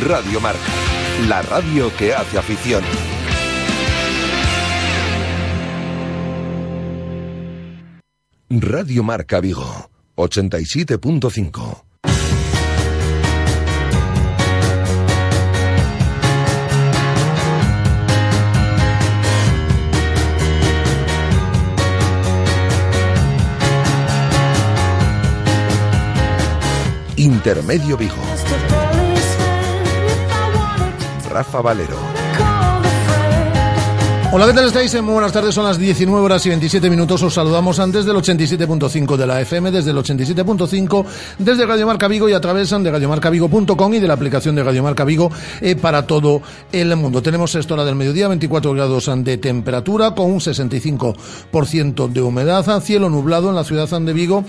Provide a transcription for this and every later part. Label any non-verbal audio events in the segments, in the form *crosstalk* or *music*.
Radio Marca, la radio que hace afición. Radio Marca Vigo, 87.5. Intermedio Vigo. Rafa Valero. Hola, ¿qué tal estáis? Muy buenas tardes, son las 19 horas y 27 minutos. Os saludamos antes del 87.5 de la FM, desde el 87.5, desde Radio Marca Vigo y a través de radiomarcavigo.com y de la aplicación de Radio Marca Vigo eh, para todo el mundo. Tenemos esta hora del mediodía, 24 grados de temperatura, con un 65% de humedad, cielo nublado en la ciudad de Vigo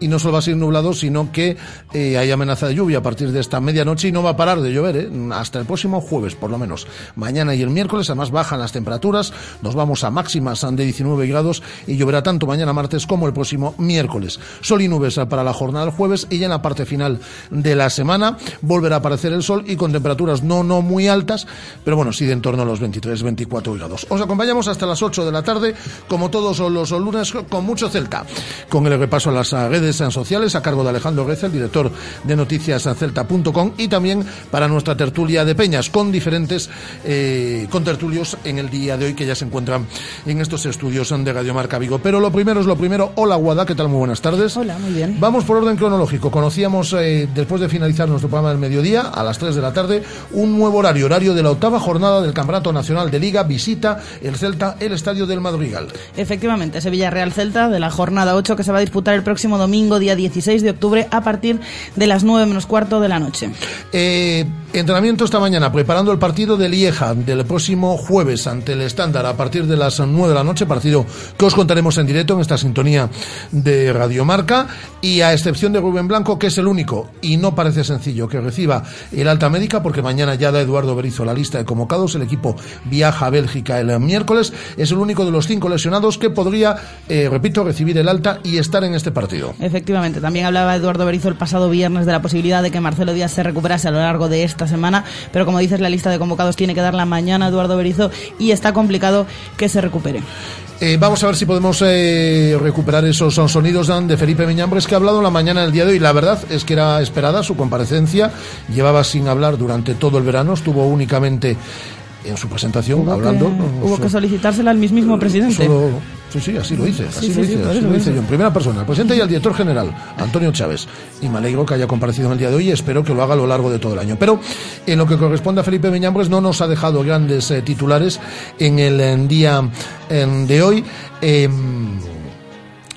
y no solo va a ser nublado, sino que eh, hay amenaza de lluvia a partir de esta medianoche y no va a parar de llover eh, hasta el próximo jueves, por lo menos. Mañana y el miércoles, además bajan las temperaturas nos vamos a máximas de 19 grados y lloverá tanto mañana martes como el próximo miércoles. Sol y nubes para la jornada del jueves y ya en la parte final de la semana volverá a aparecer el sol y con temperaturas no, no muy altas, pero bueno, sí de en torno a los 23, 24 grados. Os acompañamos hasta las 8 de la tarde, como todos los lunes, con mucho Celta, con el repaso a las redes sociales a cargo de Alejandro Reza, el director de noticias celta.com y también para nuestra tertulia de peñas con diferentes eh, con tertulios en el día de hoy que ya se encuentran en estos estudios de Radio Marca Vigo. Pero lo primero es lo primero. Hola, Guada, ¿qué tal? Muy buenas tardes. Hola, muy bien. Vamos por orden cronológico. Conocíamos, eh, después de finalizar nuestro programa del mediodía, a las 3 de la tarde, un nuevo horario, horario de la octava jornada del Campeonato Nacional de Liga. Visita el Celta, el Estadio del Madrigal. Efectivamente, Sevilla Real Celta, de la jornada 8 que se va a disputar el próximo domingo, día 16 de octubre, a partir de las 9 menos cuarto de la noche. Eh, entrenamiento esta mañana, preparando el partido de Lieja del próximo jueves ante el Estadio a partir de las 9 de la noche, partido que os contaremos en directo en esta sintonía de Radiomarca. Y a excepción de Rubén Blanco, que es el único, y no parece sencillo, que reciba el alta médica, porque mañana ya da Eduardo Berizo la lista de convocados. El equipo viaja a Bélgica el miércoles. Es el único de los cinco lesionados que podría, eh, repito, recibir el alta y estar en este partido. Efectivamente, también hablaba Eduardo Berizo el pasado viernes de la posibilidad de que Marcelo Díaz se recuperase a lo largo de esta semana, pero como dices, la lista de convocados tiene que darla mañana Eduardo Berizo y está complicado que se recupere. Eh, vamos a ver si podemos eh, recuperar esos sonidos de Felipe Miñambres que ha hablado la mañana del día de hoy. La verdad es que era esperada su comparecencia. Llevaba sin hablar durante todo el verano. Estuvo únicamente en su presentación hablando. hubo que solicitársela al mismo presidente. sí, sí, así lo hice, así lo hice, así lo hice yo en primera persona, el presidente y el director general, Antonio Chávez. Y me alegro que haya comparecido en el día de hoy y espero que lo haga a lo largo de todo el año. Pero en lo que corresponde a Felipe Beñambres no nos ha dejado grandes eh, titulares en el día de hoy. Em,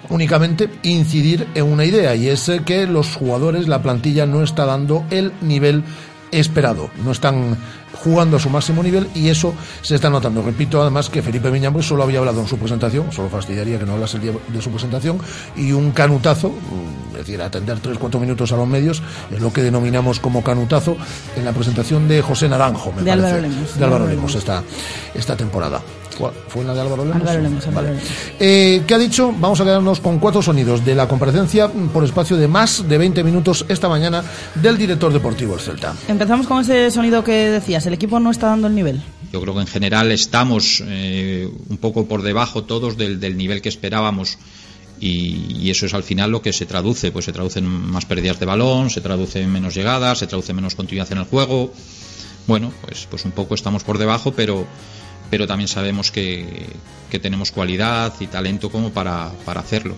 únicamente incidir en una idea y es eh, que los jugadores, la plantilla no está dando el nivel esperado, no están jugando a su máximo nivel y eso se está notando. Repito además que Felipe Miñambres solo había hablado en su presentación, solo fastidiaría que no hablase el día de su presentación, y un canutazo, mm, es decir, atender 3-4 minutos a los medios, es lo que denominamos como canutazo en la presentación de José Naranjo, me de Álvaro Lemos. De Álvaro Lemos esta, esta temporada. ¿Fue la de Álvaro Lemos? Álvaro Lemos, eh, ¿Qué ha dicho? Vamos a quedarnos con cuatro sonidos de la comparecencia por espacio de más de 20 minutos esta mañana del director deportivo del Celta. Empezamos con ese sonido que decías, el equipo no está dando el nivel. Yo creo que en general estamos eh, un poco por debajo todos del, nivel que esperábamos. Y, eso es al final lo que se traduce, pues se traduce en más pérdidas de balón, se traduce en menos llegadas, se traduce en menos continuidad en el juego. Bueno, pues, pues un poco estamos por debajo, pero, pero también sabemos que, que tenemos cualidad y talento como para, para hacerlo.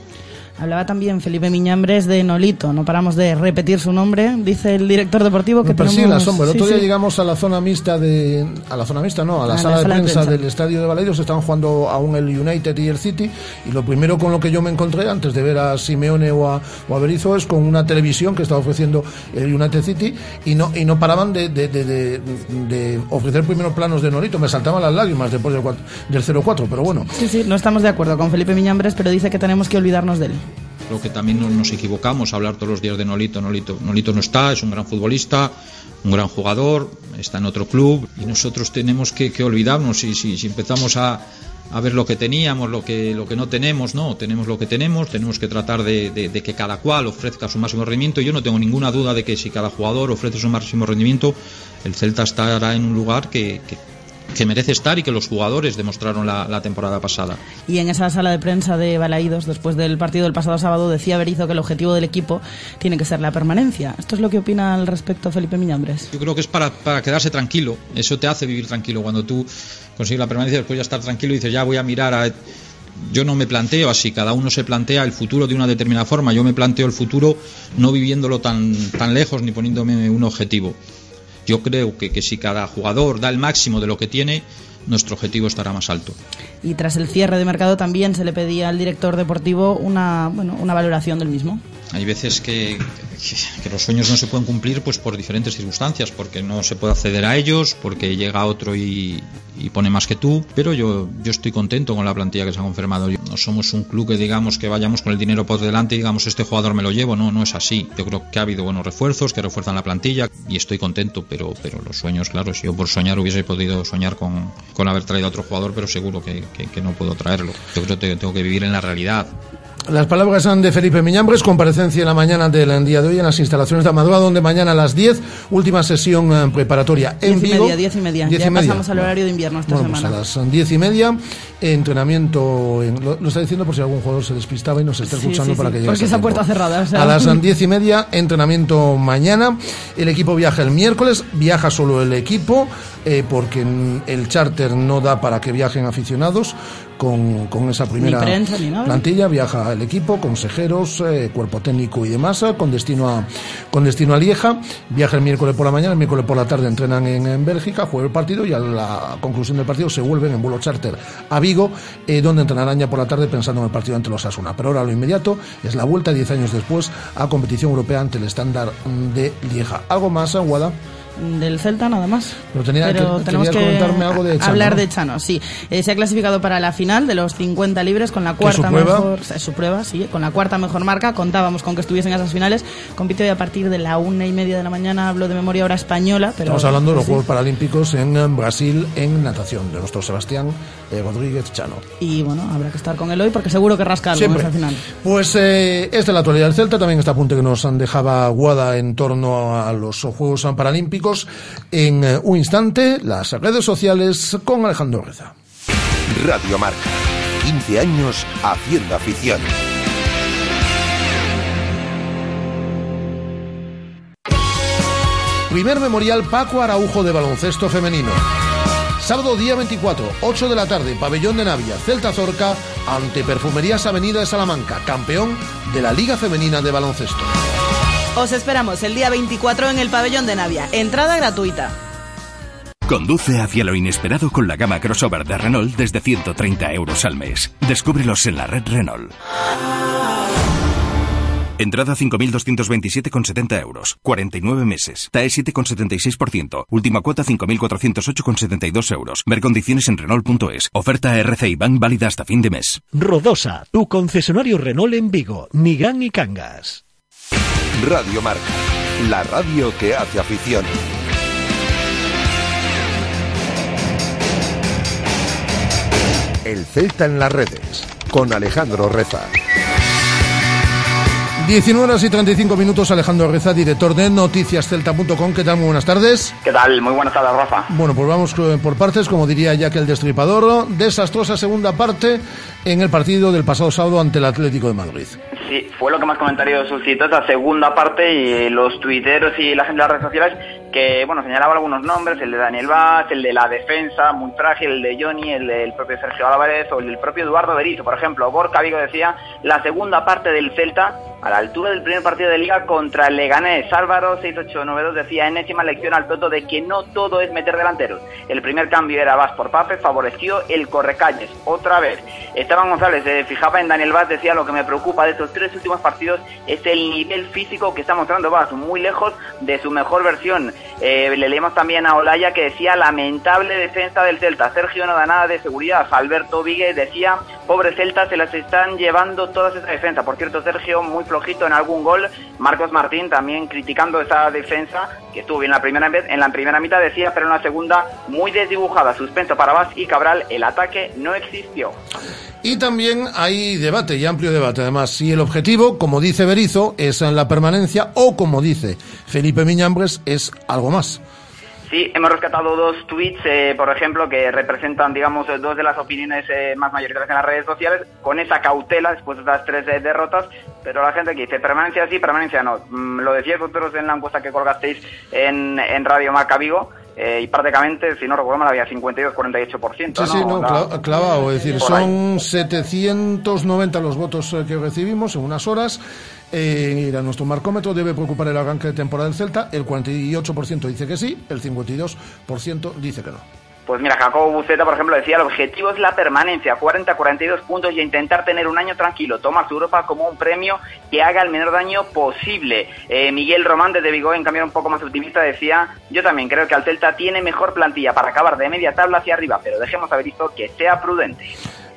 Hablaba también Felipe Miñambres de Nolito, no paramos de repetir su nombre, dice el director deportivo que tenemos... sí, la sombra. El sí, otro día sí. llegamos a la zona mixta de... A la zona mixta, no, a la A la sala de sala de prensa, prensa. del estadio de Balaidos. Estaban jugando aún el United y el City. Y lo primero con lo que yo me encontré antes de ver a Simeone o a, o a Berizzo es con una televisión que estaba ofreciendo el United City y no, y no paraban de, de, de, ofrecer primeros planos de Nolito. Me saltaban las lágrimas después del, del 0-4, pero bueno. Sí, sí, no estamos de acuerdo con Felipe Miñambres, pero dice que tenemos que olvidarnos de él. Creo que también nos, equivocamos a hablar todos los días de Nolito. Nolito. Nolito no está, es un gran futbolista, un gran jugador, está en otro club y nosotros tenemos que, olvidarnos. Si, si, empezamos a, a ver lo que teníamos, lo que, lo que no tenemos, no, tenemos lo que tenemos, tenemos que tratar de, que cada cual ofrezca su máximo rendimiento. Yo no tengo ninguna duda de que si cada jugador ofrece su máximo rendimiento, el Celta estará en un lugar que- que merece estar y que los jugadores demostraron la- la temporada pasada. Y en esa sala de prensa de Balaídos, después del partido del pasado sábado, decía Berizzo que el objetivo del equipo tiene que ser la permanencia. ¿Esto es lo que opina al respecto Felipe Miñambres? Yo creo que es para, para quedarse tranquilo. Eso te hace vivir tranquilo. Cuando tú consigues la permanencia, después ya estar tranquilo y dices, ya voy a mirar a. Yo no me planteo así, cada uno se plantea el futuro de una determinada forma. Yo me planteo el futuro no viviéndolo tan, tan lejos ni poniéndome un objetivo. Yo creo que, que si cada jugador da el máximo de lo que tiene, nuestro objetivo estará más alto. Y tras el cierre de mercado también se le pedía al director deportivo una, bueno, una valoración del mismo. Hay veces que, los sueños no se pueden cumplir pues por diferentes circunstancias, porque no se puede acceder a ellos, porque llega otro y, pone más que tú, pero yo, yo estoy contento con la plantilla que se ha confirmado. Yo- no somos un club que digamos que vayamos con el dinero por delante y digamos este jugador me lo llevo, no, no es así. Yo creo que ha habido buenos refuerzos, que refuerzan la plantilla y estoy contento, pero, pero los sueños, claro, si yo por soñar hubiese podido soñar con, con haber traído a otro jugador, pero seguro que- que no puedo traerlo. Yo creo que tengo que vivir en la realidad. Las palabras son de Felipe Miñambres, comparecencia en la mañana del día de hoy en las instalaciones de Amadora, donde mañana a las 10, última sesión eh, preparatoria en Diez y Vigo. media, diez y media. Diez Ya y media. pasamos al horario de invierno esta Bueno, pues semana. a las diez y media, entrenamiento, en- lo, lo está diciendo por si algún jugador se despistaba y nos está escuchando sí, para sí, que llegue. porque esa puerta cerrada, o sea. A las *laughs* diez y media, entrenamiento mañana. El equipo viaja el miércoles, viaja solo el equipo, eh, porque el charter no da para que viajen aficionados con, con esa primera prensa, ni nada. plantilla. Viaja el equipo, consejeros, eh, cuerpo técnico y demás, eh, con destino a con destino a Lieja. Viaja el miércoles por la mañana, el miércoles por la tarde entrenan en, en Bélgica, juega el partido y a la conclusión del partido se vuelven en vuelo charter a Vigo, eh, donde entrenarán ya por la tarde pensando en el partido ante los Asuna. Pero ahora lo inmediato es la vuelta 10 años después a competición europea ante el estándar de Lieja. ¿Algo más, Aguada? Del Celta nada más. Pero tenía que- tenemos que comentarme algo de Chano, hablar ¿no? de Chano, sí. Eh, se ha clasificado para la final de los 50 libres con la cuarta su mejor, su prueba, sí, con la cuarta mejor marca. Contábamos con que estuviesen esas finales. Compite hoy a partir de la una y media de la mañana. Hablo de memoria hora española, pero Estamos hablando de los sí. Juegos Paralímpicos en eh, Brasil en natación, de nuestro Sebastián eh, Rodríguez Chano. Y bueno, habrá que estar con él hoy porque seguro que rasca algo esa final. Pues eh, esta es la actualidad del Celta, también este apunte que nos han dejaba Guada en torno a los Juegos Paralímpicos. En eh, un instante, las redes sociales con Alejandro Reza. Radio Marca. 15 años haciendo afición. Primer memorial Paco Araujo de baloncesto femenino. Sábado día 24, 8 de la tarde, pabellón de Navia, Celta Zorca, ante Perfumerías Avenida de Salamanca, campeón de la Liga Femenina de Baloncesto. Os esperamos el día 24 en el pabellón de Navia. Entrada gratuita. Conduce hacia lo inesperado con la gama crossover de Renault desde 130 euros al mes. Descúbrelos en la red Renault. Entrada 5.227,70 euros. 49 meses. TAE 7,76%. Última cuota 5.408,72 euros. Ver condiciones en Renault.es. Oferta RCI Bank válida hasta fin de mes. Rodosa, tu concesionario Renault en Vigo, Nigán y Cangas. Radio Marca. La radio que hace afición. El Celta en las redes. Con Alejandro Reza. 19 horas y 35 minutos, Alejandro Reza, director de noticiascelta.com. ¿Qué tal? Muy buenas tardes. ¿Qué tal? Muy buenas tardes, Rafa. Bueno, pues vamos eh, por partes, como diría Jack el Destripador. Desastrosa segunda parte en el partido del pasado sábado ante el Atlético de Madrid. Sí, fue lo que más comentarios suscitó esa segunda parte y los tuiteros y la gente de las redes sociales que bueno señalaba algunos nombres, el de Daniel Vaz, el de la defensa, muy frágil, el de Johnny, el del propio Sergio Álvarez o el propio Eduardo Berizzo, por ejemplo. Gorka Vigo decía la segunda parte del Celta a la altura del primer partido de liga contra el Leganés. Álvaro 6892 decía enésima lección al Toto de que no todo es meter delanteros. El primer cambio era Vaz por Pape, favoreció el correcalles. Otra vez, Esteban González se fijaba en Daniel Vaz, decía lo que me preocupa de estos tres últimos partidos es el nivel físico que está mostrando Vaz, muy lejos de su mejor versión. Eh, le leemos también a Olaya que decía lamentable defensa del Celta. Sergio no da nada de seguridad. Alberto Vigue decía, pobre Celta, se las están llevando todas esa defensa. Por cierto, Sergio muy flojito en algún gol. Marcos Martín también criticando esa defensa, que estuvo bien en la primera en la primera mitad decía, pero en la segunda muy desdibujada. Suspenso para Vaz y Cabral, el ataque no existió. Y también hay debate, y amplio debate además, si el objetivo, como dice Berizo, es en la permanencia o como dice Felipe Miñambres, es algo más. Sí, hemos rescatado dos tweets, eh, por ejemplo, que representan, digamos, dos de las opiniones eh, más mayoritarias en las redes sociales, con esa cautela después de las tres eh, derrotas, pero la gente que dice permanencia sí, permanencia no. Mm, lo decíais vosotros en la encuesta que colgasteis en, en Radio Marca Vigo, y prácticamente, si no recuerdo mal, había 52-48%. Sí, sí, no, clavado. Es decir, son 790 los votos que recibimos en unas horas. Eh, a nuestro marcómetro debe preocupar el arranque de temporada del Celta. El 48% dice que sí, el 52% dice que no. Pues mira, Jacobo Buceta, por ejemplo, decía, el objetivo es la permanencia, 40-42 puntos y intentar tener un año tranquilo. Toma su Europa como un premio que haga el menor daño posible. Eh, Miguel Román desde Vigo, en cambio un poco más optimista, decía, yo también creo que el Celta tiene mejor plantilla para acabar de media tabla hacia arriba, pero dejemos haber visto que sea prudente.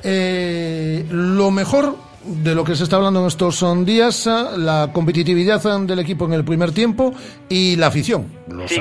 Eh, lo mejor de lo que se está hablando en estos son días, la competitividad del equipo en el primer tiempo y la afición, los,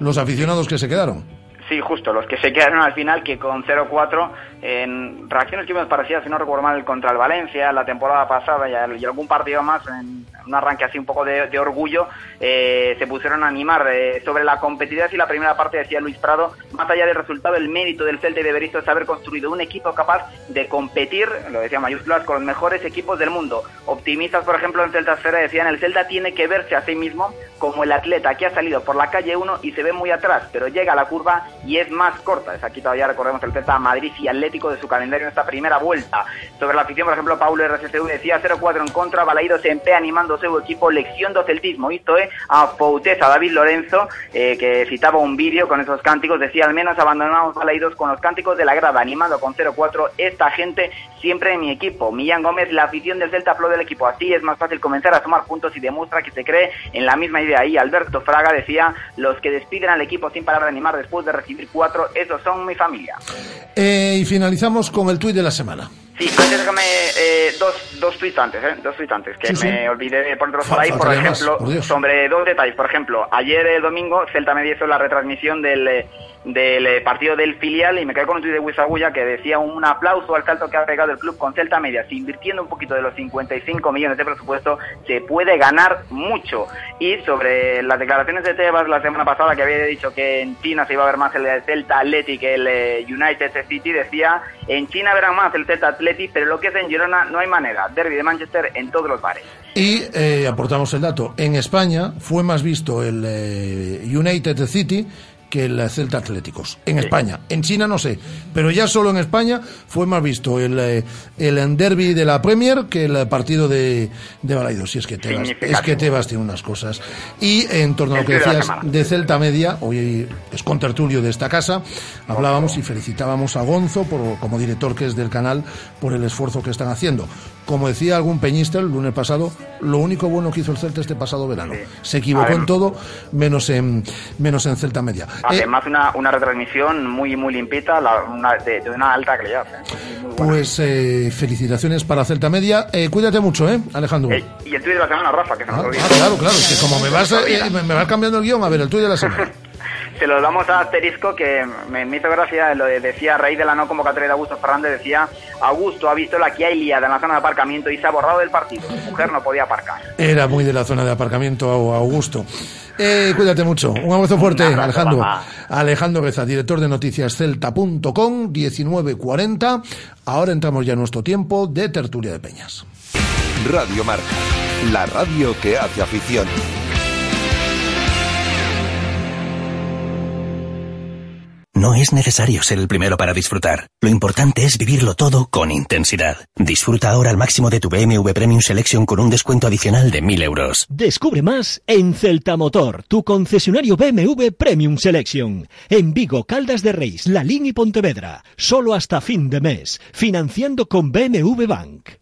los aficionados que se quedaron. Sí, justo, los que se quedaron al final, que con 0-4 en reacciones que me parecía, si no recuerdo mal, contra el Valencia la temporada pasada y, algún partido más, en un arranque así un poco de, orgullo, eh, se pusieron a animar eh, sobre la competitividad y la primera parte decía Luis Prado, más allá del resultado, el mérito del Celta y de Berizzo es haber construido un equipo capaz de competir, lo decía mayúsculas, con los mejores equipos del mundo. Optimistas, por ejemplo, en Celta Esfera decían, el Celta tiene que verse a sí mismo como el atleta que ha salido por la calle 1 y se ve muy atrás, pero llega a la curva y es más corta. Es aquí todavía recordemos el Celta Madrid y Atlético de su calendario en esta primera vuelta. Sobre la afición, por ejemplo, Paulo RCCU decía 0-4 en contra, Balaído se emplea animando su equipo lección do celtismo. Esto es a Pouteza, David Lorenzo, eh, que citaba un vídeo con esos cánticos, decía al menos abandonamos Balaídos con los cánticos de la grada, animando con 0-4 esta gente siempre en mi equipo. Millán Gómez, la afición del Celta aplaude del equipo. Así es más fácil comenzar a tomar puntos y demuestra que se cree en la misma idea. Y Alberto Fraga decía, los que despiden al equipo sin parar de animar después de recibir cuatro, esos son mi familia. Eh, y finalizamos con el tuit de la semana. Sí, antes déjame eh, dos, dos tuits antes, eh, dos tuits antes, que me olvidé de ponerlos por ahí, por ejemplo, sobre dos detalles. Por ejemplo, ayer el domingo Celta me hizo la retransmisión del eh, del eh, partido del filial y me quedé con un tuit de Huizagulla que decía un aplauso al salto que ha pegado el club con Celta Media. Si invirtiendo un poquito de los 55 millones de presupuesto se puede ganar mucho. Y sobre las declaraciones de Tebas la semana pasada que había dicho que en China se iba a ver más el Celta Athletic que el eh, United City, decía en China verán más el Celta Athletic, pero lo que es en Girona no hay manera. Derby de Manchester en todos los bares. Y eh, aportamos el dato. En España fue más visto el United City que el Celta Atléticos. En España. En China no sé. Pero ya solo en España fue más visto el, eh, el derby de la Premier que el partido de, de Balaidos. Si es que Tebas, es que Tebas tiene unas cosas. Y en torno a lo que decías de Celta Media, hoy es con tertulio de esta casa, hablábamos y felicitábamos a Gonzo por, como director que es del canal por el esfuerzo que están haciendo como decía algún peñista el lunes pasado, lo único bueno que hizo el Celta este pasado verano. Se equivocó en todo, menos en menos en Celta Media. Además, una, una retransmisión muy muy limpita, de, una alta calidad. ¿eh? Pues eh, felicitaciones para Celta Media. Eh, cuídate mucho, ¿eh, Alejandro? y el tuyo de la semana, Rafa, que se ah, ah, claro, claro, que como me vas, me vas cambiando el guion, a ver, el tuyo de la semana. *laughs* se lo damos a Asterisco, que me, hizo gracia, lo decía a raíz de la no convocatoria de Augusto Fernández, decía, Augusto ha visto la que hay liada en la zona de aparcamiento y se ha borrado del partido. Su mujer no podía aparcar. Era muy de la zona de aparcamiento, Augusto. Eh, cuídate mucho. Un abrazo fuerte, Alejandro. Alejandro Beza, director de noticias celta.com, 1940. Ahora entramos ya en nuestro tiempo de tertulia de peñas. Radio Marca, la radio que hace afición. No es necesario ser el primero para disfrutar. Lo importante es vivirlo todo con intensidad. Disfruta ahora al máximo de tu BMW Premium Selection con un descuento adicional de 1000 euros. Descubre más en Celta Motor, tu concesionario BMW Premium Selection. En Vigo, Caldas de Reis, La y Pontevedra. Solo hasta fin de mes. Financiando con BMW Bank.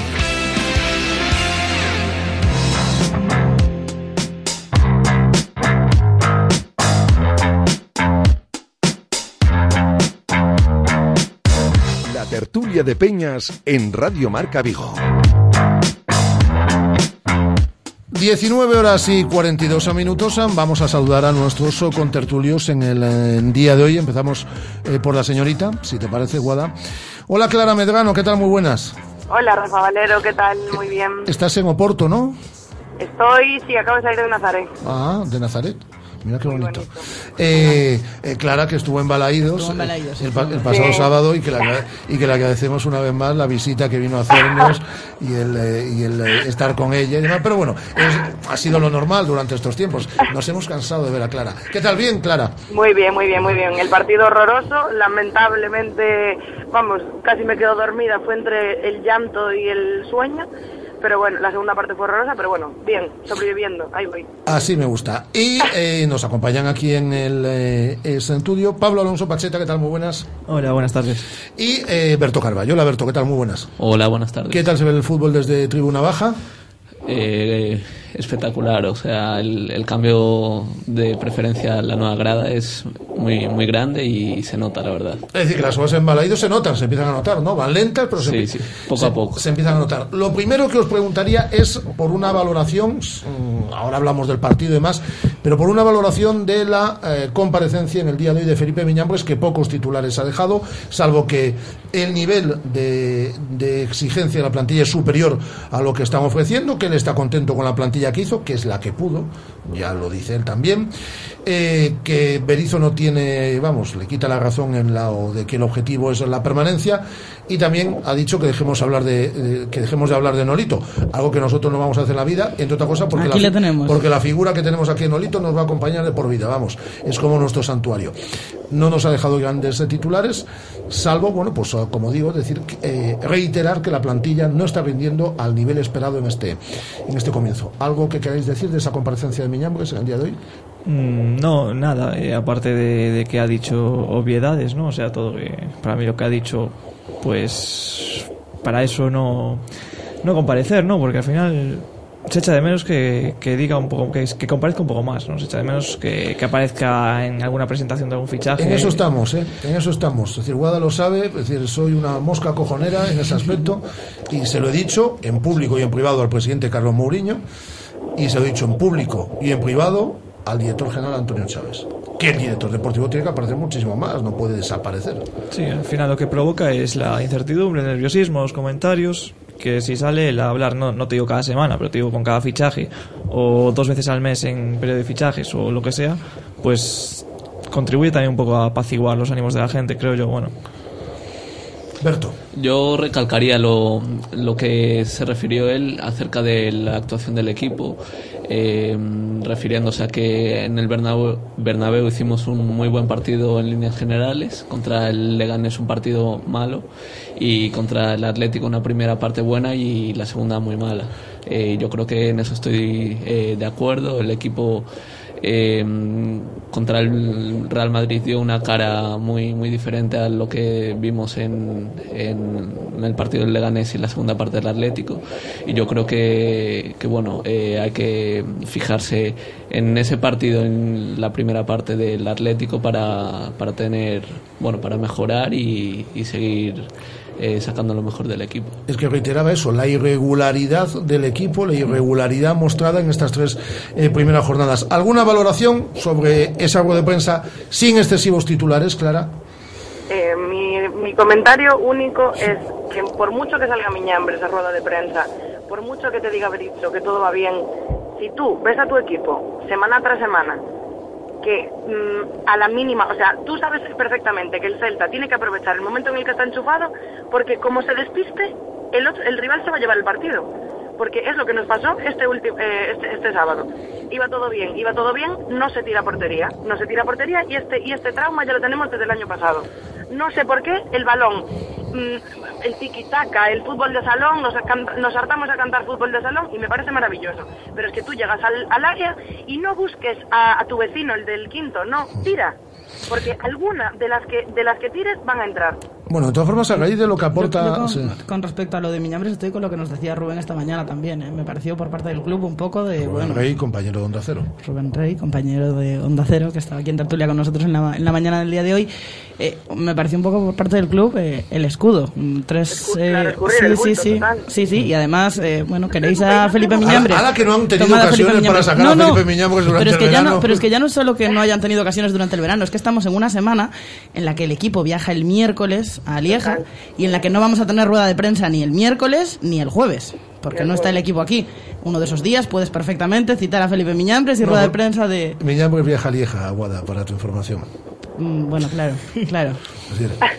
Tertulia de Peñas en Radio Marca Vigo. 19 horas y 42 minutos. Vamos a saludar a nuestros contertulios en el día de hoy. Empezamos eh, por la señorita, si te parece, Guada. Hola, Clara Medrano, ¿qué tal? Muy buenas. Hola, Rafa Valero, ¿qué tal? Muy bien. Estás en Oporto, ¿no? Estoy, sí, acabo de salir de Nazaret. Ah, de Nazaret. Mira qué bonito. Eh, eh, Clara, que estuvo en Balaídos, el, pasado sábado y que, le, y que le agradecemos una vez más la visita que vino a hacernos y el, eh, y el estar con ella y demás. Pero bueno, ha sido lo normal durante estos tiempos. Nos hemos cansado de ver a Clara. ¿Qué tal? ¿Bien, Clara? Muy bien, muy bien, muy bien. El partido horroroso, lamentablemente, vamos, casi me quedo dormida. Fue entre el llanto y el sueño pero bueno, la segunda parte fue horrorosa, pero bueno, bien, sobreviviendo, ahí voy. Así me gusta. Y eh, nos acompañan aquí en el eh, estudio Pablo Alonso Pacheta, ¿qué tal? Muy buenas. Hola, buenas tardes. Y eh, Berto Carballo. Hola, Berto, ¿qué tal? Muy buenas. Hola, buenas tardes. ¿Qué tal se ve el fútbol desde Tribuna Baja? Eh, espectacular. O sea, el, cambio de preferencia a la nueva grada es muy, muy grande y se nota, la verdad. Es decir, que las cosas en Balaído se notan, se empiezan a notar, ¿no? Van lentas, pero se, poco a poco. se empiezan a notar. Lo primero que os preguntaría es por una valoración, mm, ahora hablamos del partido y demás, pero por una valoración de la eh, comparecencia en el día de hoy de Felipe Miñambres, que pocos titulares ha dejado, salvo que el nivel de, de exigencia de la plantilla es superior a lo que están ofreciendo, que está contento con la plantilla que hizo, que es la que pudo, ya lo dice él también, eh, que Berizzo no tiene, vamos, le quita la razón en la de que el objetivo es la permanencia y también ha dicho que dejemos hablar de, que dejemos de hablar de Nolito, algo que nosotros no vamos a hacer en la vida, entre otras cosas porque, la, porque la figura que tenemos aquí en Nolito nos va a acompañar de por vida, vamos, es como nuestro santuario. No nos ha dejado grandes titulares, salvo, bueno, pues como digo, decir, eh, reiterar que la plantilla no está rindiendo al nivel esperado en este, en este comienzo. ¿Algo que queráis decir de esa comparecencia de Miñambres en el día de hoy? Mm, no, nada, eh, aparte de, que ha dicho obviedades, ¿no? O sea, todo que, para mí lo que ha dicho, pues para eso no, no comparecer, ¿no? Porque al final se echa de menos que, diga un poco, que, que comparezca un poco más, ¿no? Se echa de menos que, aparezca en alguna presentación de algún fichaje. En eso estamos, ¿eh? En eso estamos. Es decir, Guada lo sabe, es decir, soy una mosca cojonera en ese aspecto y se lo he dicho en público y en privado al presidente Carlos Mourinho y se lo he dicho en público y en privado al director general Antonio Chávez. Que el director deportivo tiene que aparecer muchísimo más, no puede desaparecer. Sí, al final lo que provoca es la incertidumbre, el nerviosismo, los comentarios, que si sale el hablar, no, no te digo cada semana, pero te digo con cada fichaje, o dos veces al mes en periodo de fichajes, o lo que sea, pues contribuye también un poco a apaciguar los ánimos de la gente, creo yo, bueno. Yo recalcaría lo, lo que se refirió él acerca de la actuación del equipo eh, refiriéndose a que en el Bernabéu, hicimos un muy buen partido en líneas generales, contra el Leganés un partido malo y contra el Atlético una primera parte buena y la segunda muy mala. Eh, yo creo que en eso estoy eh, de acuerdo, el equipo eh, contra el Real Madrid dio una cara muy muy diferente a lo que vimos en, en, el partido del Leganés y la segunda parte del Atlético. Y yo creo que, que bueno eh, hay que fijarse en ese partido en la primera parte del Atlético para, para tener bueno para mejorar y, y seguir eh, sacando lo mejor del equipo. Es que reiteraba eso, la irregularidad del equipo, la irregularidad mostrada en estas tres eh, primeras jornadas. ¿Alguna valoración sobre esa rueda de prensa sin excesivos titulares, Clara? mi comentario único es que por mucho que salga Miñambre esa rueda de prensa, por mucho que te diga Berizzo que todo va bien, si tú ves a tu equipo semana tras semana que mm, a la mínima, o sea, tú sabes perfectamente que el Celta tiene que aprovechar el momento en el que está enchufado porque como se despiste, el, otro- el rival se va a llevar el partido. Porque es lo que nos pasó este, último, eh, este, este sábado. Iba todo bien, iba todo bien, no se tira portería, no se tira portería y este, y este trauma ya lo tenemos desde el año pasado. No sé por qué el balón, mm, el tiki-taka, el fútbol de salón, nos, nos hartamos a cantar fútbol de salón y me parece maravilloso. Pero es que tú llegas al, área y no busques a, a tu vecino, el del quinto, no, tira. Porque alguna de las que de las que tires van a entrar. Bueno, de todas formas, a raíz de lo que Yo aporta... con, sí. con respecto a lo de Miñambres estoy con lo que nos decía Rubén esta mañana también. ¿eh? Me pareció por parte del club un poco de... Rubén bueno, Rey, compañero de Onda Cero. Rubén Rey, compañero de Onda Cero, que estaba aquí en tertulia con nosotros en la, en la mañana del día de hoy, eh, me pareció un poco por parte del club eh, el escudo. Mm, Tres, eh, sí, el sí, sí, total. sí, sí, y además, eh, bueno, queréis a Felipe Miñambres. Ala que no han tenido Tomad a ocasiones para sacar a No, no, Felipe Miñambres durante pero es que el ya verano. no, pero es que ya no es solo que no hayan tenido ocasiones durante el verano, es que estamos en una semana en la que el equipo viaja el miércoles a Lieja y en la que no vamos a tener rueda de prensa ni el miércoles ni el jueves, porque no está el equipo aquí. Uno de esos días puedes perfectamente citar a Felipe Miñambres y No, rueda de prensa de... Miñambres viaja a Lieja, Aguada, para tu información. Mm, Bueno, claro, claro.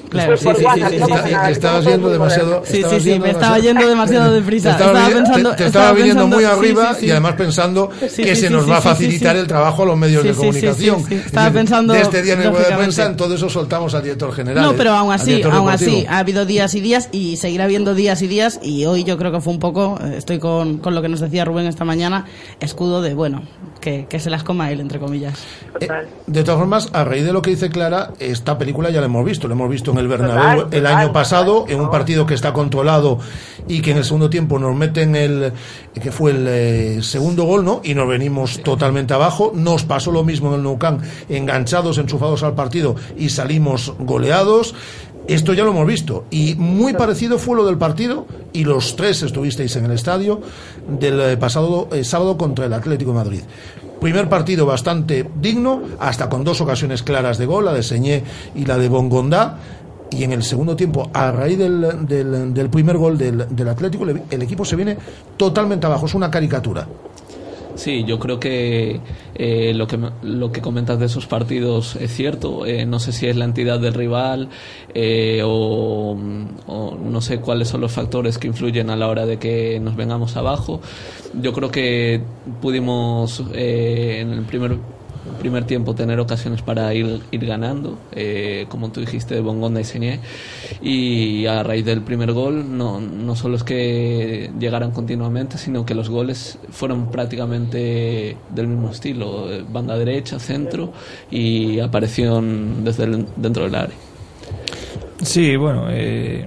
Claro, sí, sí, sí, sí, estabas yendo demasiado... Sí, sí, sí, me estaba yendo demasiado deprisa. Te estaba, Estaba vi- pensando- te- te estaba estaba viniendo pensando- muy arriba sí, sí. y además pensando Sí, que sí, se nos sí, va a facilitar sí. el trabajo a los medios Sí, de comunicación. sí, sí. Es Estaba pensando, De este día en el web de prensa, en todo eso soltamos al director general. No, ¿eh? pero aún así, aún así, ha habido días y días y seguirá habiendo días y días y hoy yo creo que fue un poco, eh, estoy con, con lo que nos decía Rubén esta mañana, escudo de, bueno, que, que se las coma él, entre comillas. Total. De todas formas, a raíz de lo que dice Clara, esta película ya la hemos visto. La hemos visto en el Bernabéu Total, el total, año pasado, total. en un partido que está controlado y que en el segundo tiempo nos meten el que fue el eh, segundo gol, ¿no? Y nos venimos totalmente abajo. Nos pasó lo mismo en el Nou Camp, enganchados, enchufados al partido y salimos goleados. Esto ya lo hemos visto. Y muy parecido fue lo del partido, y los tres estuvisteis en el estadio, del eh, pasado eh, sábado contra el Atlético de Madrid. Primer partido bastante digno, hasta con dos ocasiones claras de gol, la de Señé y la de Bongondá. Y en el segundo tiempo, a raíz del, primer gol del, del Atlético, el equipo se viene totalmente abajo. Es una caricatura. Sí, yo creo que eh, lo que lo que comentas de esos partidos es cierto. Eh, no sé si es la entidad del rival eh, o, o no sé cuáles son los factores que influyen a la hora de que nos vengamos abajo. Yo creo que pudimos eh, en el primer primer tiempo tener ocasiones para ir, ir ganando, eh, como tú dijiste, de Bongonda y Señé. Y a raíz del primer gol, no, no solo es que llegaran continuamente, sino que los goles fueron prácticamente del mismo estilo: eh, banda derecha, centro y aparición desde el- dentro del área. Sí, bueno, eh,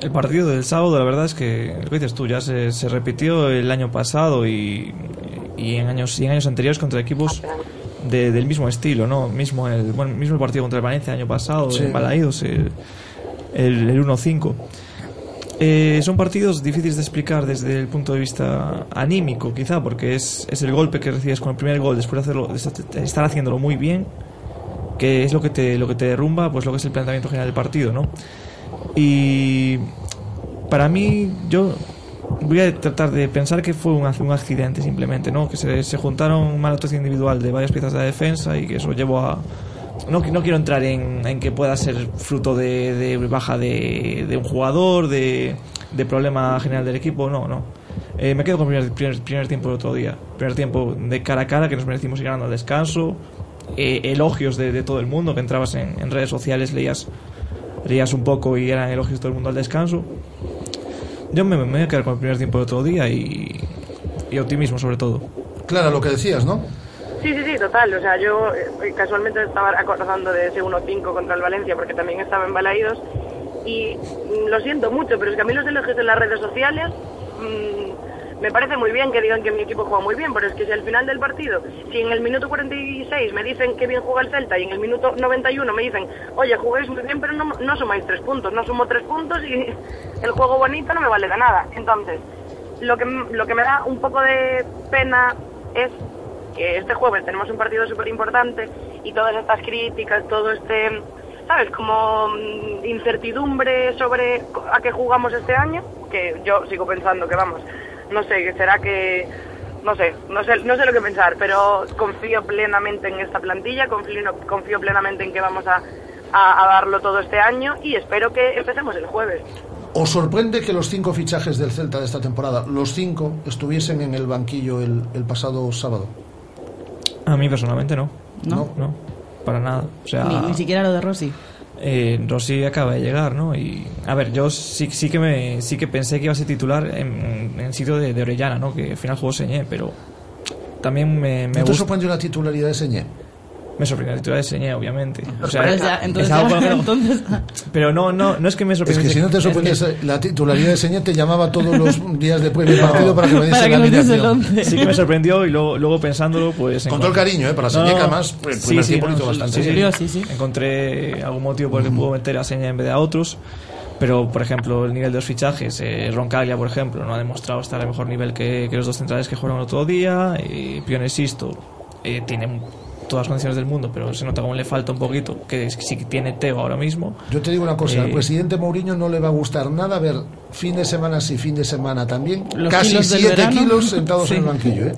el partido del sábado, la verdad es que, lo que dices tú, ya se, se repitió el año pasado y, y en años y en años anteriores contra equipos de- del mismo estilo, ¿no? Mismo el, bueno, mismo el partido contra el Valencia el año pasado, Sí. en Balaídos, el, el, el 1-5. Eh, son partidos difíciles de explicar desde el punto de vista anímico, quizá, porque es, es el golpe que recibes con el primer gol después de hacerlo, de estar haciéndolo muy bien, que es lo que te lo que te derrumba, pues lo que es el planteamiento general del partido, ¿no? Y para mí, yo voy a tratar de pensar que fue un, un accidente simplemente, ¿no? Que se, se juntaron mala actuación individual de varias piezas de la defensa y que eso llevó a... No, no quiero entrar en, en que pueda ser fruto de, de baja de, de un jugador, de, de problema general del equipo, no, no. Eh, me quedo con el primer, primer, primer tiempo del otro día. Primer tiempo de cara a cara que nos merecimos ir ganando al descanso. eh, elogios de, de todo el mundo, que entrabas en, en redes sociales, leías, leías un poco y eran elogios de todo el mundo al descanso. Yo me, me voy a quedar con el primer tiempo del otro día y, y optimismo sobre todo. Clara, lo que decías, ¿no? Sí, sí, sí, total. O sea, yo eh, casualmente estaba acordando de ese 1-5 contra el Valencia porque también estaba en Balaídos y mm, lo siento mucho, pero es que a mí los elogios en las redes sociales mm, me parece muy bien que digan que mi equipo juega muy bien, pero es que si al final del partido, si en el minuto 46 me dicen que bien juega el Celta y en el minuto 91 me dicen, oye, jugáis muy bien, pero no, sumáis tres puntos, no sumo tres puntos y *laughs* el juego bonito no me vale de nada. Entonces, lo que, lo que me da un poco de pena es que este jueves tenemos un partido súper importante y todas estas críticas, todo este ¿sabes? Como mm, incertidumbre sobre a qué jugamos este año, que yo sigo pensando que vamos, no sé, que será que no sé, no sé, no sé lo que pensar, pero confío plenamente en esta plantilla, confío, confío plenamente en que vamos a, a, a darlo todo este año y espero que empecemos el jueves. ¿Os sorprende que los cinco fichajes del Celta de esta temporada, los cinco, estuviesen en el banquillo el, el pasado sábado? A mí personalmente no. ¿No? No, para nada. O sea, Ni, ni siquiera lo de Rossi. Eh, Rossi acaba de llegar, ¿no? Y a ver, yo sí, sí que me sí que pensé que iba a ser titular en, en sitio de, de Orellana, ¿no? Que al final jugó Señé, pero también me, me ¿No te gusta. sorprendió la titularidad de Señé? Me sorprendió la titular de Señé, obviamente. O sea, Pero ya, es entonces, algo ya- que no- entonces pero no, no, no es que me Es sorprendiese. que si no te es que- sorprendiese la titularidad de Señé, te llamaba todos los días después del *laughs* partido para que me diese la alineación. Sí que me sorprendió y luego, luego pensándolo, pues... Con todo el cariño, ¿eh? Para Señé, que además, el primer tiempo lo hizo bastante sí, bien. sí, Encontré algún motivo por el que pudo meter a Seña en vez de a otros. Pero, por ejemplo, el nivel de los fichajes, eh, Roncaglia, por ejemplo, no ha demostrado estar al mejor nivel que, que los dos centrales que jugaron el otro día. Y Pione Sisto eh, tiene todas las condiciones del mundo, pero se nota como le falta un poquito, que sí que tiene Teo ahora mismo. Yo te digo una cosa, al Eh, presidente Mourinho no le va a gustar nada ver fin de semana sí, fin de semana también, Los casi kilos del 7 verano. kilos sentados Sí. en el banquillo, ¿eh?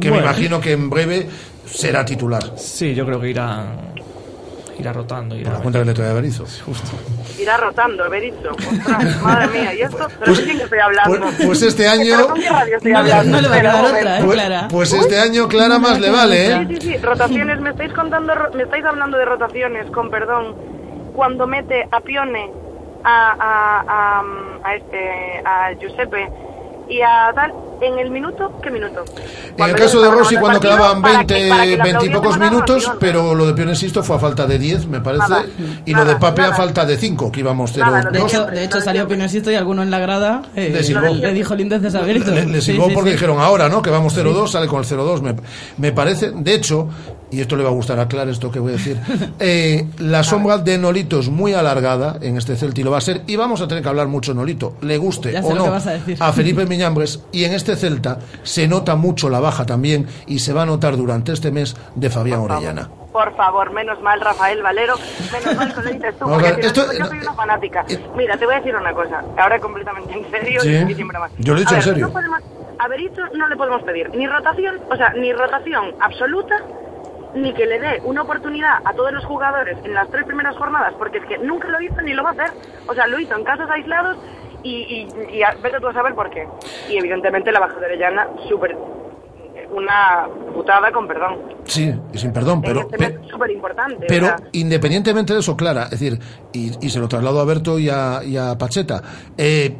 que me imagino que en breve será titular. Sí, yo creo que irá, irá rotando. Irá Por la cuenta que le trae a Berizzo. Justo. Irá rotando, Berizzo. Ostras, *laughs* madre mía, ¿y esto? ¿Pero Pues- con quién estoy hablando? pues- pues este año- ¿Pero con qué radio estoy hablando? no le va a Espera, quedar un otra, momento. ¿eh, Pues, Clara? pues este año Clara más le vale, ¿eh? Sí, sí, sí, rotaciones, me estáis contando, ro- me estáis hablando de rotaciones, con perdón, cuando mete a Pione, a, a, a, a este, a Giuseppe y a tal, en el minuto, ¿qué minuto? En el caso de Rossi cuando quedaban 20, 20 y pocos a minutos, pero lo de Pionesisto fue a falta de 10, me parece, Nada, y lo de nada, Pape a nada. falta de 5, que íbamos Nada, lo de 0-2. De hecho, de hecho salió Pinocito y alguno en la grada eh, Le silbó. le dijo lindeces a Berizzo. Le, le Sí, silbó sí, porque sí. dijeron ahora, ¿no? Que vamos 0-2, sale con el 0-2. Me, me parece, de hecho, y esto le va a gustar a Clara, esto que voy a decir, *laughs* eh, la sombra de Nolito es muy alargada en este Celti, lo va a ser, y vamos a tener que hablar mucho de Nolito, le guste o no que a decir. Felipe Miñambres, y en este Celta se nota mucho la baja también, y se va a notar durante este mes de Fabián Orellana. Por favor, menos mal, Rafael Valero, menos mal que lo dices tú, *laughs* porque no, yo soy una fanática. Mira, te voy a decir una cosa, ahora completamente en serio Sí. y broma. Yo lo he dicho A en ver, serio. no podemos- a Berizzo no le podemos pedir ni rotación, o sea, ni rotación absoluta, ni que le dé una oportunidad a todos los jugadores en las tres primeras jornadas, porque es que nunca lo hizo ni lo va a hacer. O sea, lo hizo en casos aislados y, y, y a- vete tú a saber por qué. Y evidentemente la baja de Orellana, súper. una putada con perdón. Sí, y sin perdón, pero... este pe- súper importante. Pero independientemente de eso, Clara, es decir, y, y se lo traslado a Berto y a, y a Pacheta, eh,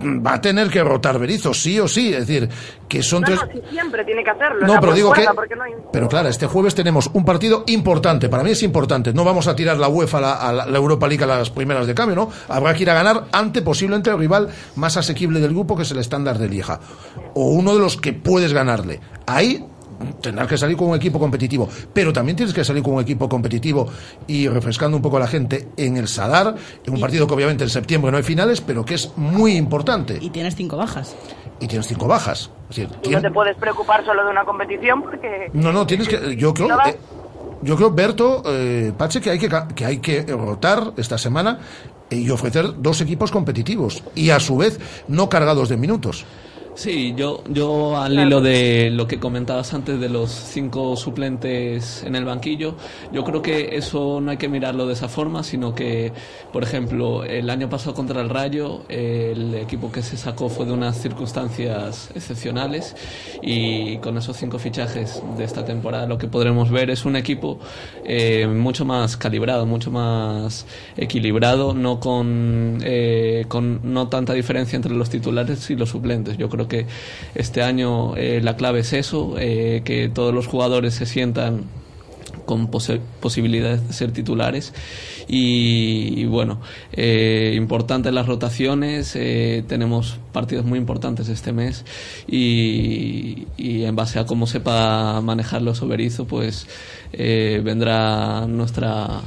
va a tener que rotar Berizzo, sí o sí, es decir, que son no, tres... no, si siempre tiene que hacerlo. No, pero digo que- porque no hay- Pero claro, este jueves tenemos un partido importante, para mí es importante, no vamos a tirar la UEFA a la, a la- la Europa League a las primeras de cambio, ¿no? Habrá que ir a ganar ante posiblemente el rival más asequible del grupo, que es el estándar de Lieja, o uno de los que puedes ganarle. Ahí tendrás que salir con un equipo competitivo, pero también tienes que salir con un equipo competitivo y refrescando un poco a la gente en el Sadar, en un partido que obviamente en septiembre no hay finales, pero que es muy importante. Y tienes cinco bajas. Y tienes cinco bajas. Es decir, Y no te puedes preocupar solo de una competición porque... no, no, tienes que. Yo creo. No eh, yo creo, Berto, eh, Pache, que hay que, ca- que hay que rotar esta semana y ofrecer dos equipos competitivos y a su vez no cargados de minutos. Sí, yo, yo al hilo de lo que comentabas antes de los cinco suplentes en el banquillo, yo creo que eso no hay que mirarlo de esa forma, sino que, por ejemplo, el año pasado contra el Rayo, el equipo que se sacó fue de unas circunstancias excepcionales y con esos cinco fichajes de esta temporada lo que podremos ver es un equipo eh, mucho más calibrado, mucho más equilibrado, no con, eh, con no tanta diferencia entre los titulares y los suplentes. Yo creo que este año eh, la clave es eso, eh, que todos los jugadores se sientan con posibilidades de ser titulares. Y, bueno eh, importantes las rotaciones eh, tenemos partidos muy importantes este mes y, en base a cómo sepa manejarlo Soberizo pues eh, vendrá nuestra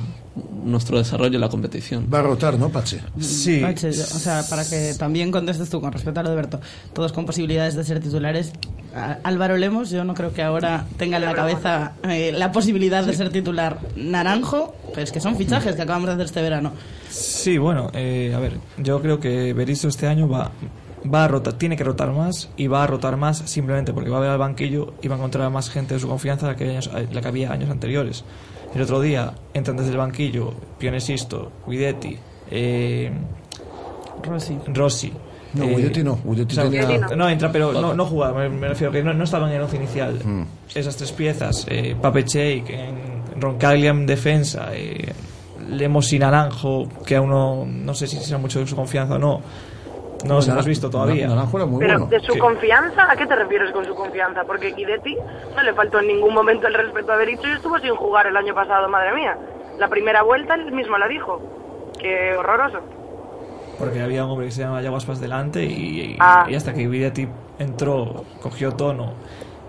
nuestro desarrollo en la competición Va a rotar, ¿no, Pache? Sí. Pache, o sea, para que también contestes tú con respecto a lo de Berto, todos con posibilidades de ser titulares, Álvaro Lemos, yo no creo que ahora tenga en la cabeza eh, la posibilidad de ser titular Naranjo, pero es que son fichajes que acabamos de hacer este verano. Sí, bueno, eh, a ver, yo creo que Berizzo este año va, va a rotar, tiene que rotar más y va a rotar más simplemente porque va a ver al banquillo y va a encontrar a más gente de su confianza la que, años- la que había años anteriores. El otro día entran desde el banquillo Pionesisto, Guidetti, eh, Rossi. Rossi. No, eh, Guidetti no, Guidetti o sea, tenía- no. entra, pero no, no jugaba, me, me refiero que no, no estaban en el once inicial. Mm. Esas tres piezas, eh, Pape Cheik, en Roncaglia en defensa, eh, Lemos y Naranjo, que aún no, no sé si será mucho de su confianza o no. No los Nara- hemos visto todavía. Naranjo muy Pero bueno. de su confianza, ¿a qué te refieres con su confianza? Porque Guidetti no le faltó en ningún momento el respeto a Berizzo y estuvo sin jugar el año pasado, madre mía. La primera vuelta él mismo la dijo. Qué horroroso. Porque había un hombre que se llama Yaguaspas delante y, y- Ah. y hasta que Guidetti entró, cogió tono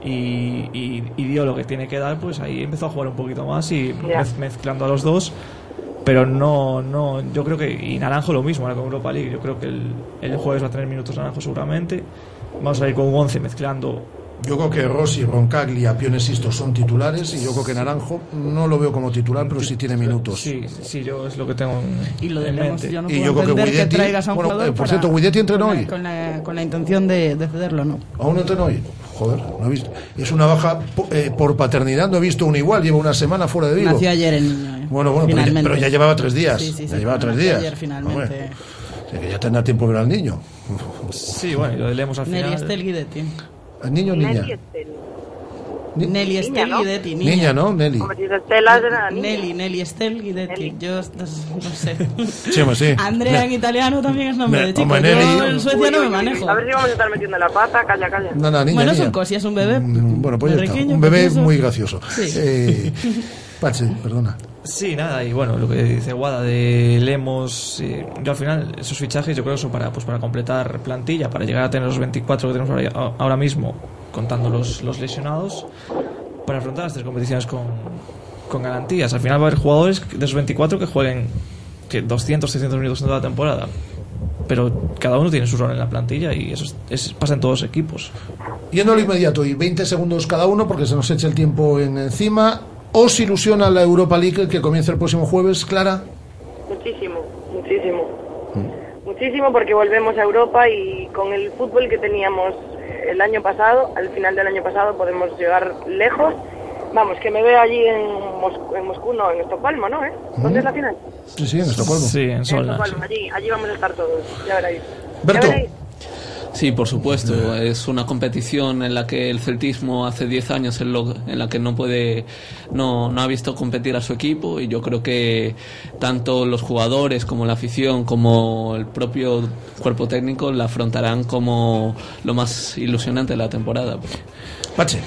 y, y- y dio lo que tiene que dar, pues ahí empezó a jugar un poquito más y mez- mezclando a los dos. Pero no, no, yo creo que, y Naranjo lo mismo, ahora con Europa League, yo creo que el, el jueves va a tener minutos Naranjo seguramente. Vamos a ir con un 11 mezclando Yo creo que Rossi, Roncaglia, Pionesisto son titulares y yo creo que Naranjo no lo veo como titular, pero sí tiene minutos. Sí, sí, yo es lo que tengo en, Y lo de en mente. yo no Y yo creo que entender que, Guidetti- traigas a un bueno, jugador eh, por cierto, Guidetti entrenó con la- hoy. Con la, con la intención de, de cederlo, ¿no? Aún no entrenó hoy. Joder, no he visto. Es una baja eh, por paternidad, no he visto un igual, lleva una semana fuera de Vigo. Nació ayer el niño. Bueno, bueno, pero ya, pero ya llevaba tres días. Sí, sí, sí, ya llevaba tres días. Ayer finalmente. Hombre, o sea, que ya tendrá tiempo de ver al niño. Sí, bueno, y lo de Lemos al Nelly final. Estel Guidetti. ¿Al niño o niña? Nelly Estel. Ni- Nelly Estel ¿no? Guidetti, niña. Niña, ¿no? Nelly. Hombre, si es Estela, será niña. Nelly, Nelly Estel Guidetti. Nelly. Yo no sé. Sí, sí. Andrea en italiano también es nombre de chico. hombre, Yo Nelly- en Suecia Uy, no uy, me uy, manejo. A ver si vamos a estar metiendo la pata, calla, calla. No, no, niña, Bueno, es niña. un cosi, es un bebé. Mm, Bueno, pues ya está. Un bebé precioso. muy gracioso. Sí. Eh, *laughs* Pache, perdona. Sí, nada, y bueno, lo que dice Guada de Lemos, eh, yo al final, esos fichajes yo creo que son para, pues para completar plantilla, para llegar a tener los 24 que tenemos ahora, mismo, contando los, los lesionados, para afrontar estas competiciones con, con garantías. Al final va a haber jugadores de esos 24 que jueguen que 200, 300 minutos en toda la temporada. Pero cada uno tiene su rol en la plantilla y eso es- es- pasa en todos los equipos. Yendo a lo inmediato y 20 segundos cada uno porque se nos echa el tiempo en encima. ¿Os ilusiona la Europa League que comienza el próximo jueves, Clara? Muchísimo, muchísimo. Muchísimo porque volvemos a Europa y con el fútbol que teníamos el año pasado, al final del año pasado, podemos llegar lejos. Vamos, que me veo allí en, Mos- en Moscú, no, en Estocolmo, ¿no? ¿Eh? ¿Dónde es la final? Sí, sí, en Estocolmo. Sí, en En Solna. sí. Estocolmo, allí, allí vamos a estar todos, ya veréis. Berto. Ya veréis. Sí, por supuesto. Es una competición en la que el celtismo hace 10 años en, lo- en la que no puede, no, no ha visto competir a su equipo y yo creo que tanto los jugadores como la afición como el propio cuerpo técnico la afrontarán como lo más ilusionante de la temporada. Pache.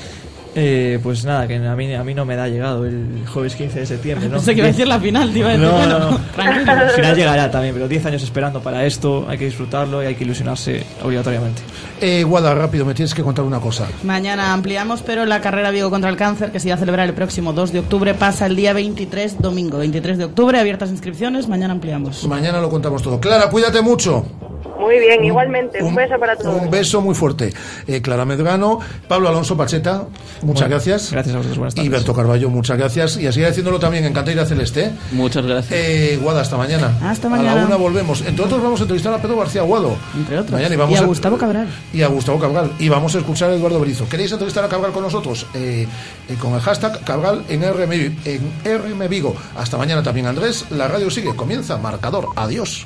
Eh, pues nada, que a mí, a mí no me da llegado el jueves 15 de septiembre. ¿no? Pensé que iba a decir la final, te iba a decir, No, no, no. *laughs* tranquilo. Al final llegará también, pero 10 años esperando para esto, hay que disfrutarlo y hay que ilusionarse obligatoriamente. Eh, Guada, rápido, me tienes que contar una cosa. Mañana ampliamos, pero la carrera Vigo contra el cáncer, que se iba a celebrar el próximo 2 de octubre, pasa el día 23, domingo 23 de octubre, abiertas inscripciones, mañana ampliamos. Mañana lo contamos todo. Clara, cuídate mucho. Muy bien, igualmente. Un, beso para todos. Un beso muy fuerte. Eh, Clara Medrano, Pablo Alonso Pacheta, muchas Bueno, gracias. Gracias a vosotros, buenas Y tardes. Berto Carballo, muchas gracias. Y así haciéndolo también en Canteira Celeste. Muchas gracias. Eh, Guada, hasta mañana. Hasta A mañana. la una volvemos. Entre otros vamos a entrevistar a Pedro García Aguado. Entre otros. Mañana y, vamos Y a Gustavo Cabral. Y a Gustavo Cabral. Y vamos a escuchar a Eduardo Berizo. ¿Queréis entrevistar a Cabral con nosotros? Eh, eh, con el hashtag Cabral en RM, en RM Vigo. Hasta mañana también, Andrés. La radio sigue. Comienza. Marcador. Adiós.